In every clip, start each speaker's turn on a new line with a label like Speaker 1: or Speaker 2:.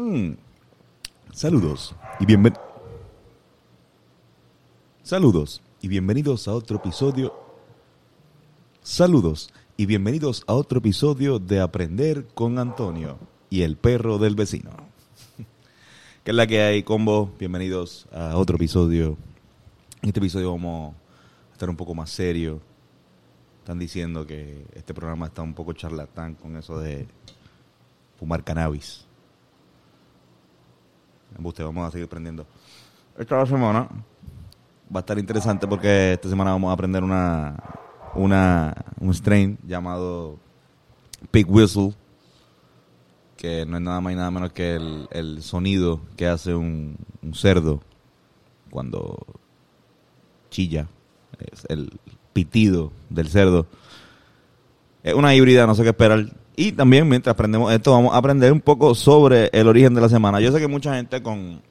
Speaker 1: Mm. Saludos y bienven... Saludos y bienvenidos a otro episodio. Saludos y bienvenidos a otro episodio de Aprender con Antonio y el perro del vecino. ¿Qué es la que hay, combo? Bienvenidos a otro episodio. En este episodio vamos a estar un poco más serio. Están diciendo que este programa está un poco charlatán con eso de fumar cannabis. Vamos a seguir aprendiendo. Esta semana va a estar interesante porque esta semana vamos a aprender una, una un strain llamado Pig Whistle, que no es nada más y nada menos que el, el sonido que hace un, un cerdo cuando chilla, es el pitido del cerdo. Es una híbrida, no sé qué esperar. Y también mientras aprendemos esto, vamos a aprender un poco sobre el origen de la semana. Yo sé que mucha gente con,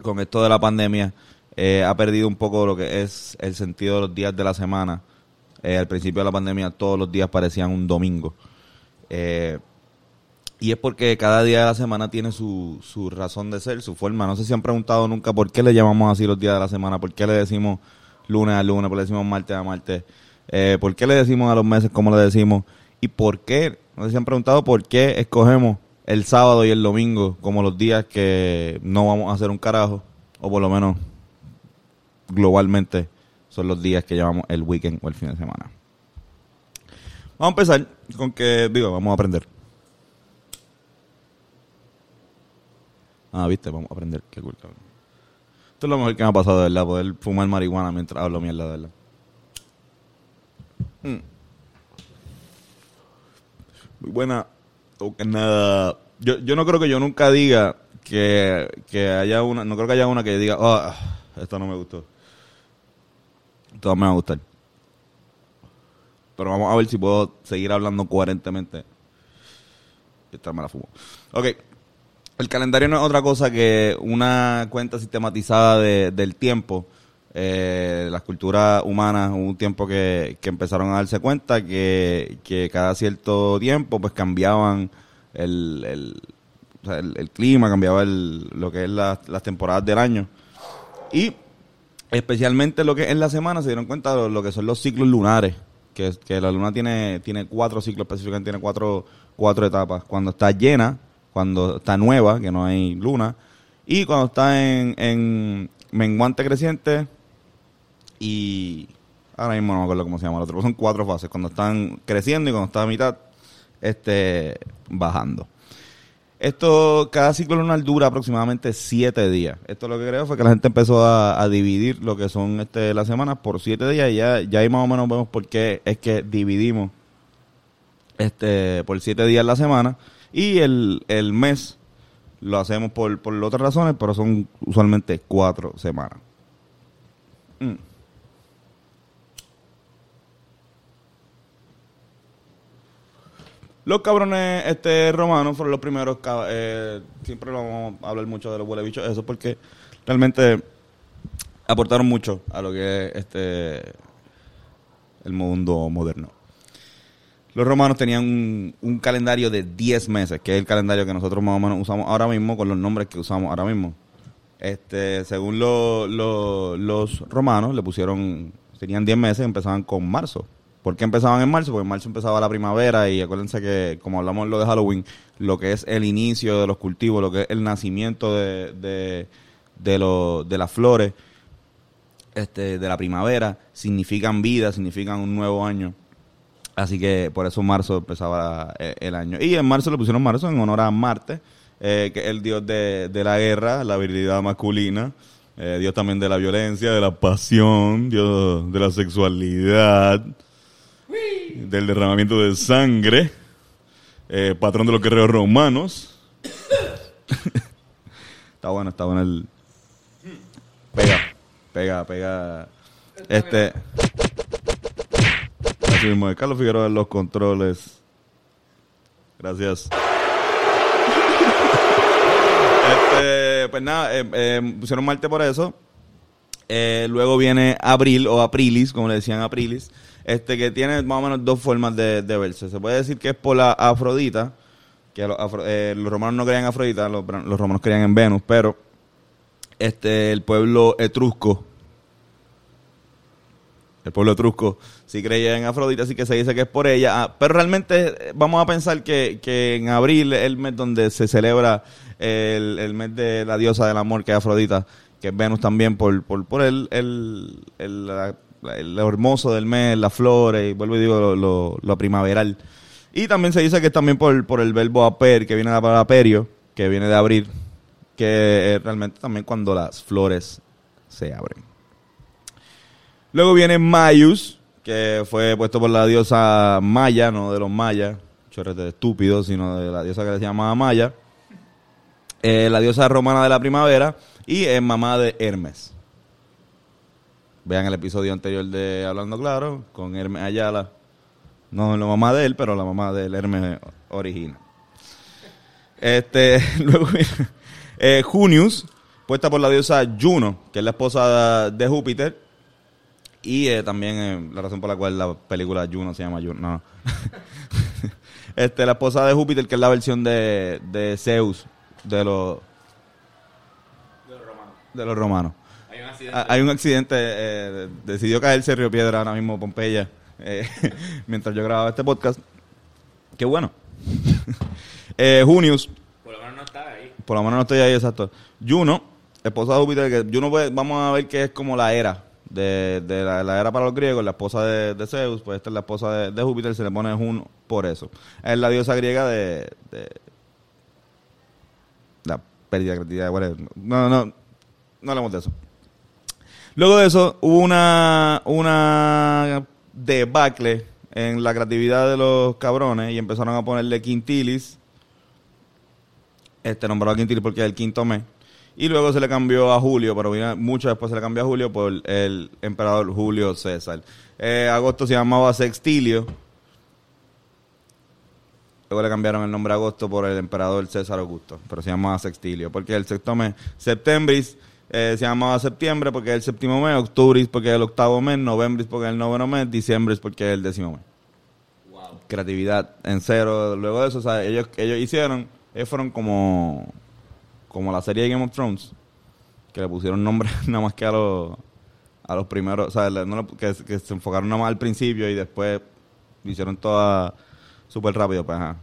Speaker 1: con esto de la pandemia eh, ha perdido un poco lo que es el sentido de los días de la semana. Eh, al principio de la pandemia todos los días parecían un domingo. Eh, y es porque cada día de la semana tiene su, su razón de ser, su forma. No sé si han preguntado nunca por qué le llamamos así los días de la semana, por qué le decimos lunes a lunes, por qué le decimos martes a martes, por qué le decimos a los meses como le decimos por qué, no sé si han preguntado por qué escogemos el sábado y el domingo como los días que no vamos a hacer un carajo, o por lo menos globalmente son los días que llamamos el weekend o el fin de semana. Vamos a empezar con que, digo, vamos a aprender. Ah, viste, vamos a aprender. Qué cool. Esto es lo mejor que me ha pasado, de verdad, poder fumar marihuana mientras hablo mierda, verdad. Mm. Muy buena. Nada. Yo, yo no creo que yo nunca diga que, que haya una. No creo que haya una que diga, ah, esto no me gustó. No me va a gustar. Pero vamos a ver si puedo seguir hablando coherentemente. Esta me la fumo. Ok. El calendario no es otra cosa que una cuenta sistematizada de, del tiempo. Eh, las culturas humanas hubo un tiempo que, que empezaron a darse cuenta que, que cada cierto tiempo pues cambiaban el, el, o el, clima, cambiaba el, lo que es la- las temporadas del año. Y especialmente lo que en la semana se dieron cuenta de lo que son los ciclos lunares, que, que la luna tiene, tiene cuatro ciclos específicamente, tiene cuatro, cuatro etapas. Cuando está llena, cuando está nueva, que no hay luna, y cuando está en, en menguante creciente y ahora mismo no me acuerdo cómo se llama el otro, son cuatro fases, cuando están creciendo y cuando está a mitad, este, bajando. Esto, cada ciclo lunar dura aproximadamente siete días. Esto lo que creo fue que la gente empezó a, dividir lo que son este, las semanas por siete días y ya, ya ahí más o menos vemos por qué es que dividimos este, por siete días la semana y el, el mes lo hacemos por, por otras razones, pero son usualmente cuatro semanas. Mm. Los cabrones este, romanos fueron los primeros, eh, siempre vamos a hablar mucho de los huele bichos, eso porque realmente aportaron mucho a lo que es este el mundo moderno. Los romanos tenían un, calendario de 10 meses, que es el calendario que nosotros más o menos usamos ahora mismo con los nombres que usamos ahora mismo. Este, según lo- lo- los romanos, le pusieron, tenían 10 meses, empezaban con marzo. ¿Por qué empezaban en marzo? Porque en marzo empezaba la primavera y acuérdense que, como hablamos lo de Halloween, lo que es el inicio de los cultivos, lo que es el nacimiento de, de, de, de las flores, este, de la primavera, significan vida, significan un nuevo año. Así que por eso marzo empezaba eh, el año. Y en marzo le pusieron marzo en honor a Marte, eh, que es el dios de, de la guerra, la virilidad masculina, eh, dios también de la violencia, de la pasión, dios de la sexualidad, del derramamiento de sangre, eh, patrón de los guerreros romanos. está bueno, está bueno el... Pega, pega, pega. Este... Así mismo. Carlos Figueroa en los controles. Gracias. Este, pues nada, eh, eh, pusieron Marte por eso. Eh, luego viene Abril o Aprilis, como le decían Aprilis, este que tiene más o menos dos formas de, verse. Se puede decir que es por la Afrodita, que los, eh, romanos no creían en Afrodita, los, los romanos creían en Venus, pero este el pueblo etrusco el pueblo etrusco sí creía en Afrodita, así que se dice que es por ella. Ah, pero realmente eh, vamos a pensar que, que en abril es el mes donde se celebra el, el mes de la diosa del amor, que es Afrodita, que es Venus también, por, por, por el, el, el, el hermoso del mes, las flores, y vuelvo y digo lo primaveral. Y también se dice que es también por, por el verbo aper, que viene de la palabra aperio, que viene de abrir, que es realmente también cuando las flores se abren. Luego viene Mayus, que fue puesto por la diosa Maya, no de los mayas, chorrete de estúpidos, sino de la diosa que se llamaba Maya. Eh, la diosa romana de la primavera y es mamá de Hermes. Vean el episodio anterior de Hablando Claro con Hermes Ayala. No la mamá de él, pero la mamá del Hermes original. Este, luego eh, Junius, puesta por la diosa Juno, que es la esposa de Júpiter. Y eh, también eh, la razón por la cual la película Juno se llama Juno. No. este, la esposa de Júpiter, que es la versión de, de Zeus de los, de los romanos.
Speaker 2: Hay un accidente.
Speaker 1: Ah, Hay un accidente, eh, decidió caerse Río Piedra ahora mismo Pompeya, eh, mientras yo grababa este podcast. Qué bueno. eh, Junius,
Speaker 2: Por lo menos no está ahí.
Speaker 1: por lo menos no estoy ahí exacto. Juno, esposa de Júpiter, que Juno pues, vamos a ver que es como la era de, de la, la era para los griegos, la esposa de, de Zeus, pues esta es la esposa de, de Júpiter, se le pone Juno por eso. Es la diosa griega de, de la pérdida de creatividad. No, no, no hablemos de eso. Luego de eso, hubo una, una debacle en la creatividad de los cabrones y empezaron a ponerle quintilis. Este nombrado a quintilis porque es el quinto mes. Y luego se le cambió a Julio, pero mucho después se le cambió a Julio por el emperador Julio César. Eh, agosto se llamaba Sextilio. Luego le cambiaron el nombre a agosto por el emperador César Augusto, pero se llamaba Sextilio, porque el sexto mes, septembris, eh, se llamaba septiembre porque es el séptimo mes, octubris porque es el octavo mes, novembris porque es el noveno mes, diciembris porque es el décimo mes.
Speaker 2: Wow.
Speaker 1: Creatividad en cero. Luego de eso, o sea, ellos, ellos hicieron, ellos fueron como, como la serie de Game of Thrones, que le pusieron nombre nada más que a los, a los primeros, o sea, no que, que se enfocaron nada más al principio y después hicieron toda súper rápido, pues ajá.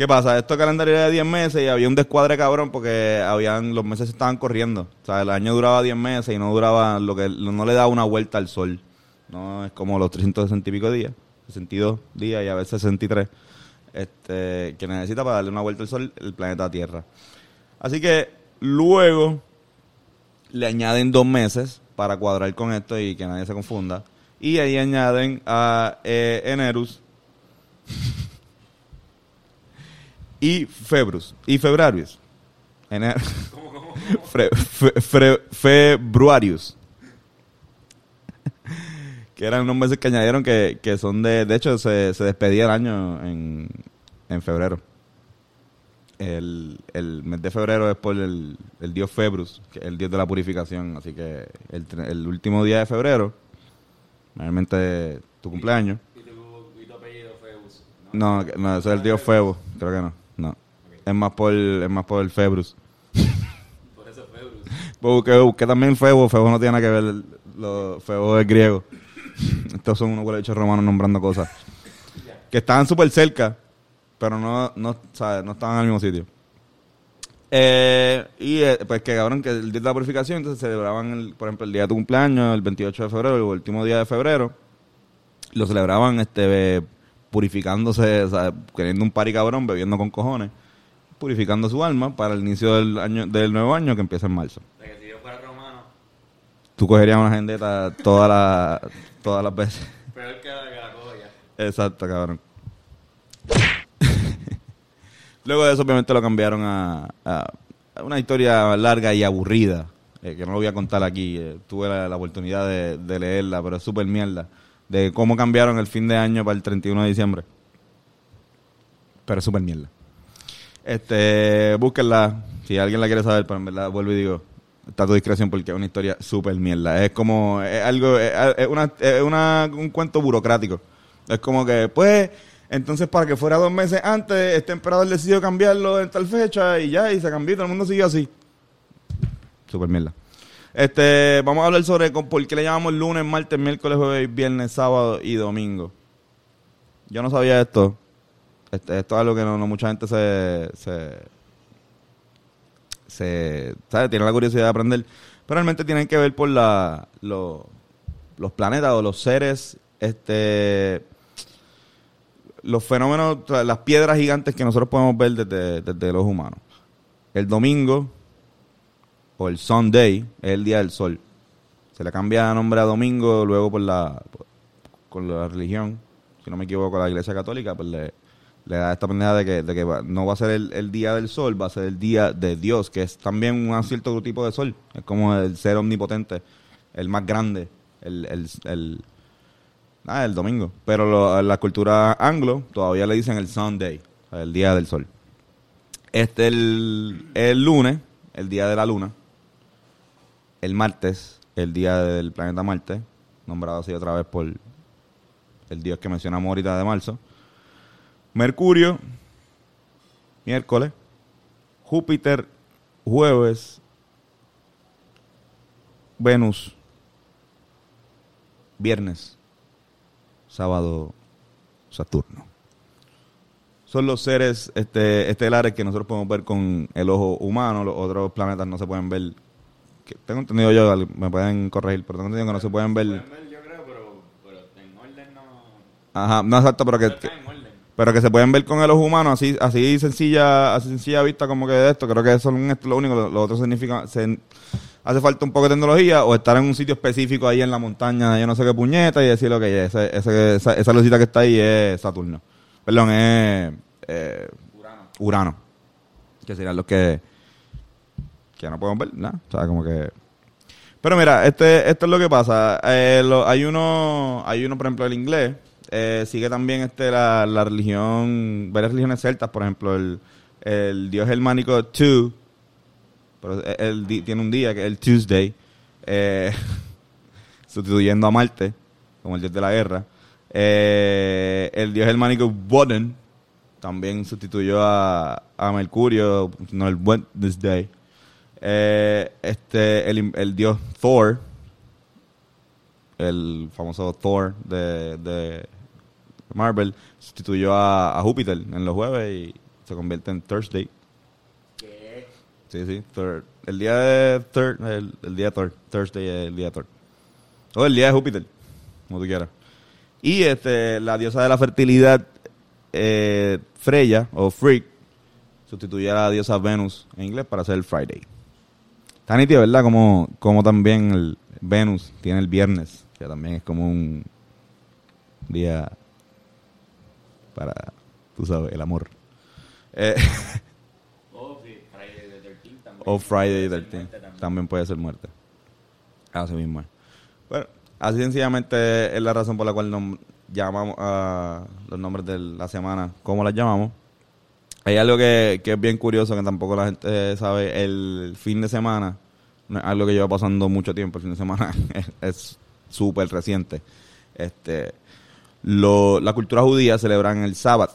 Speaker 1: ¿Qué pasa? Esto calendario era de 10 meses y había un descuadre cabrón porque habían los meses se estaban corriendo. O sea, el año duraba 10 meses y no duraba lo que no le daba una vuelta al sol. No es como los 360 y pico días, 62 días y a veces 63 este que necesita para darle una vuelta al sol el planeta Tierra. Así que luego le añaden dos meses para cuadrar con esto y que nadie se confunda. Y ahí añaden a eh, Enerus y Februs y Febrarius. Ener- Fre- fe- fre- Februarius. que eran unos meses que añadieron que, que son de... De hecho, se, se despedía el año en, en febrero. El, el mes de febrero es por el, el dios Februs, que es el dios de la purificación. Así que el, el último día de febrero, realmente tu cumpleaños.
Speaker 2: ¿Y tu, y tu apellido fue Uso?
Speaker 1: No, no, eso es el dios Febo. Creo que no. Es más por, es más por el Februs.
Speaker 2: Por eso.
Speaker 1: Pues busqué, busqué también Febo. Febo no tiene nada que ver. Lo, Febo es griego. Estos son unos huelechos romanos nombrando cosas. Que estaban súper cerca, pero no, no, ¿sabes? no estaban en el mismo sitio. Eh, y eh, pues que cabrón, que el día de la purificación, entonces celebraban, el, por ejemplo, el día de tu cumpleaños, el 28 de febrero, el último día de febrero. Lo celebraban este purificándose, o sea, queriendo un pari cabrón, bebiendo con cojones, purificando su alma para el inicio del año del nuevo año que empieza en marzo.
Speaker 2: O sea, que si yo fuera romano,
Speaker 1: Tú cogerías una agendeta todas las todas las veces.
Speaker 2: peor que la la ya.
Speaker 1: Exacto, cabrón. Luego de eso, obviamente, lo cambiaron a, a- a una historia larga y aburrida, eh, que no lo voy a contar aquí. eh, tuve la, la oportunidad de, de leerla, pero es súper mierda. De cómo cambiaron el fin de año para el 31 de diciembre. Pero es súper mierda. Este, búsquenla. Si alguien la quiere saber, pero en verdad, vuelvo y digo, está a tu discreción porque es una historia súper mierda. Es como, es algo, es, una, es una- un cuento burocrático. Es como que, pues, Entonces, para que fuera dos meses antes, este emperador decidió cambiarlo en tal fecha y ya, y se cambió, todo el mundo siguió así. Super mierda. Este, vamos a hablar sobre por qué le llamamos lunes, martes, miércoles, jueves, viernes, sábado y domingo. Yo no sabía esto. Este, esto es algo que no, mucha gente se, se, se ¿sabe? tiene la curiosidad de aprender. Pero realmente tienen que ver por la, lo- los planetas o los seres, este, los fenómenos, las piedras gigantes que nosotros podemos ver desde, desde los humanos. El domingo, o el Sunday, es el día del sol. Se le cambia nombre a domingo luego por la, con la religión, si no me equivoco, la iglesia católica, pues le, le da esta pendeja de que, no va a ser el, el día del sol, va a ser el día de Dios, que es también un cierto tipo de sol. Es como el ser omnipotente, el más grande, el, el, el, nada, el domingo. Pero lo- la cultura anglo todavía le dicen el Sunday, el día del sol. Este el, el lunes, el día de la luna. El martes, el día del planeta Marte, nombrado así otra vez por el dios que mencionamos ahorita de marzo. Mercurio, miércoles. Júpiter, jueves. Venus, viernes. Sábado, Saturno. Son los seres este, estelares que nosotros podemos ver con el ojo humano. Los otros planetas no se pueden ver. que tengo entendido yo, me pueden corregir, pero tengo entendido que no se pueden ver.
Speaker 2: Pueden ver, yo creo, pero, pero en orden no.
Speaker 1: Ajá, no exacto, pero que, que-. Pero que se pueden ver con el ojo humano así así sencilla así sencilla vista como que de esto creo que eso es lo único lo, lo otro significa se- hace falta un poco de tecnología o estar en un sitio específico ahí en la montaña yo no sé qué puñeta y decir ok ese, ese- esa, esa lucita que está ahí es Saturno. Perdón es eh,
Speaker 2: Urano.
Speaker 1: Que serían los que que no podemos ver nada o sea como que pero mira este esto es lo que pasa Eh, hay uno hay uno por ejemplo el inglés eh, sigue también este la, la religión varias religiones celtas por ejemplo el, el dios germánico Tu pero él, él tiene un día que es el Tuesday eh, sustituyendo a Marte como el dios de la guerra Eh, el dios germánico Woden también sustituyó a, a Mercurio, no el Wednesday. Eh, este, el, el dios Thor, el famoso Thor de Marvel, sustituyó a, a Júpiter en los jueves y se convierte en Thursday.
Speaker 2: ¿Qué?
Speaker 1: Sí, sí. El día de el, el día de Thursday es el día de Thor. O el día de Júpiter, como tú quieras. Y este, la diosa de la fertilidad, eh, Freya, o Freak, sustituye a la diosa Venus en inglés para hacer el Friday. Está nítido, ¿verdad? Como, como también el Venus tiene el viernes, que también es como un día para, tú sabes, el amor. Eh,
Speaker 2: Oh, sí, Friday the 13 también.
Speaker 1: O Friday
Speaker 2: Puede ser
Speaker 1: 13
Speaker 2: muerte también.
Speaker 1: también puede ser muerte. Así mismo. Bueno, así sencillamente es la razón por la cual nom- llamamos a los nombres de la semana, ¿cómo las llamamos? Hay algo que, que es bien curioso que tampoco la gente sabe. El fin de semana, algo que lleva pasando mucho tiempo, el fin de semana es súper reciente. Este, lo, la cultura judía celebran el sábado,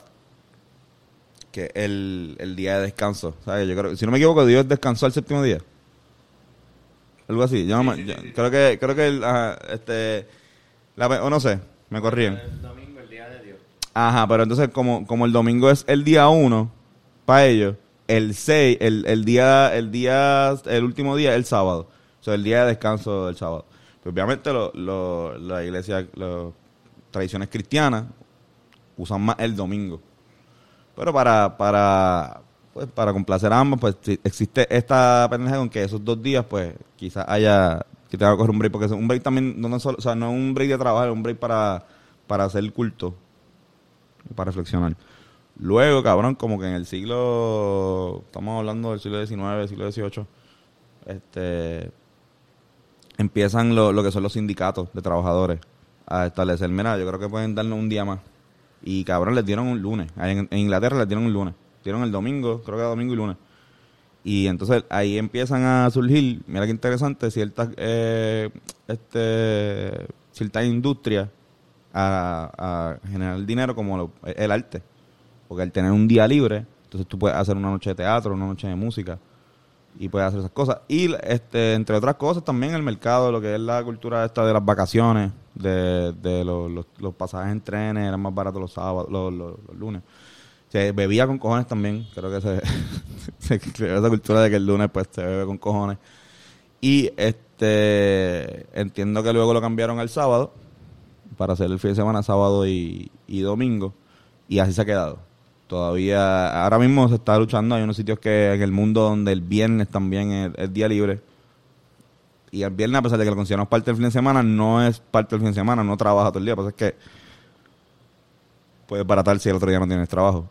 Speaker 1: que es el, el día de descanso. ¿sabes? Yo creo, si no me equivoco, Dios descansó el séptimo día. Algo así. Yo no me- yo- creo que, creo que el, ajá, este, la, o no sé, me corrían.
Speaker 2: El domingo, el día de Dios.
Speaker 1: Ajá, pero entonces como, como el domingo es el día uno para ellos, el 6, el, el día, el día, el último día es el sábado. O sea, el día de descanso del sábado. Pues obviamente lo, lo- la iglesia, las tradiciones cristianas usan más el domingo. Pero para, para, pues, para complacer a ambos, pues existe esta pendeja con que esos dos días, pues, quizás haya, que tenga que un break, porque un break también, no, no solo, o sea, no es un break de trabajo, es un break para, para hacer culto, para reflexionar. Luego, cabrón, como que en el siglo, estamos hablando del siglo XIX, siglo XVIII, este, empiezan lo, lo que son los sindicatos de trabajadores a establecer, mira, yo creo que pueden darnos un día más. Y cabrón, les dieron un lunes. En, en Inglaterra les dieron un lunes. Dieron el domingo, creo que era domingo y lunes. Y entonces ahí empiezan a surgir, mira qué interesante, ciertas, eh, este, ciertas industrias a, a generar dinero como lo- el arte. Porque al tener un día libre, entonces tú puedes hacer una noche de teatro, una noche de música y puedes hacer esas cosas. Y este, entre otras cosas también el mercado, lo que es la cultura esta de las vacaciones, de, de los, los, pasajes en trenes, eran más baratos los sábados, los, lunes. Se bebía con cojones también, creo que se, se creó esa cultura de que el lunes pues se bebe con cojones. Y este entiendo que luego lo cambiaron al sábado para hacer el fin de semana, sábado y, y domingo. Y así se ha quedado. Todavía, ahora mismo se está luchando. Hay unos sitios que en el mundo donde el viernes también es, día libre. Y el viernes, a pesar de que lo consideramos parte del fin de semana, no es parte del fin de semana, no trabaja todo el día. Pues es que puedes baratar si el otro día no tienes trabajo.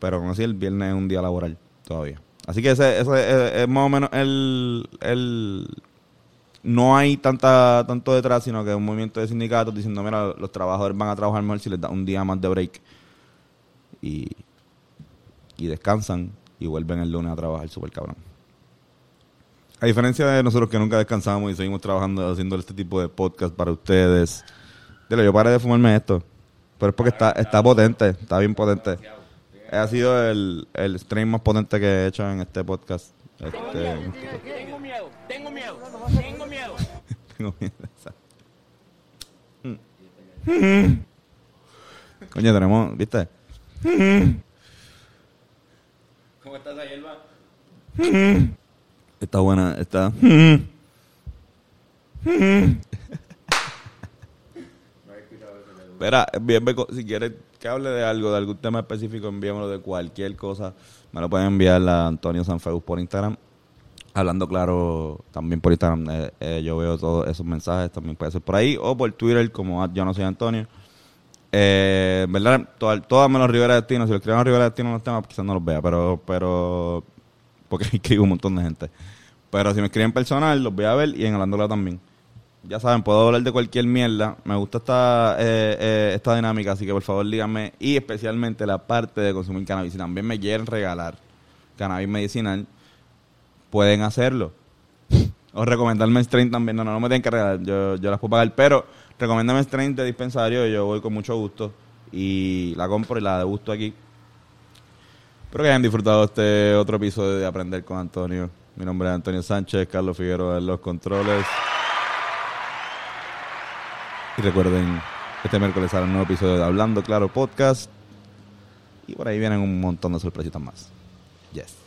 Speaker 1: Pero como así, el viernes es un día laboral todavía. Así que ese, ese es, es más o menos el, el... No hay tanta tanto detrás, sino que es un movimiento de sindicatos diciendo, mira, los trabajadores van a trabajar mejor si les da un día más de break. Y, y descansan y vuelven el lunes a trabajar súper cabrón. A diferencia de nosotros que nunca descansamos y seguimos trabajando haciendo este tipo de podcast para ustedes. Dile, yo paré de fumarme esto. Pero es porque está, está potente, está bien potente. Ha sido el, el stream más potente que he hecho en este podcast. Este,
Speaker 3: Tengo miedo, tengo miedo, tengo miedo.
Speaker 1: tengo miedo. Mm. Coño, tenemos, ¿viste?
Speaker 2: ¿Cómo estás, Ayelva?
Speaker 1: Está buena, está. Espera, si quieres que hable de algo, de algún tema específico, envíamelo de cualquier cosa. Me lo pueden enviar a Antonio Sanfeus por Instagram. Hablando claro, también por Instagram, eh, eh, yo veo todos esos mensajes, también puede ser por ahí, o por Twitter, como yo no soy Antonio. Eh, en verdad, todas, todas menos Rivera si lo escriben a Rivera Destino los temas, quizás no los vea, pero, pero, porque escribo un montón de gente. Pero si me escriben personal, los voy a ver y en Hablando Claro también. Ya saben, puedo hablar de cualquier mierda. Me gusta esta, eh, eh, esta dinámica, así que por favor díganme. Y especialmente la parte de consumir cannabis. Si también me quieren regalar cannabis medicinal, pueden hacerlo. O recomendarme strain también. No, no, no me tienen que regalar. Yo, yo las puedo pagar. Pero recomiéndame strain de dispensario yo voy con mucho gusto. Y la compro y la degusto aquí. Espero que hayan disfrutado este otro episodio de Aprender con Antonio. Mi nombre es Antonio Sánchez, Carlos Figueroa en los controles. Y recuerden, este miércoles sale un nuevo episodio de Hablando Claro Podcast. Y por ahí vienen un montón de sorpresitas más. Yes.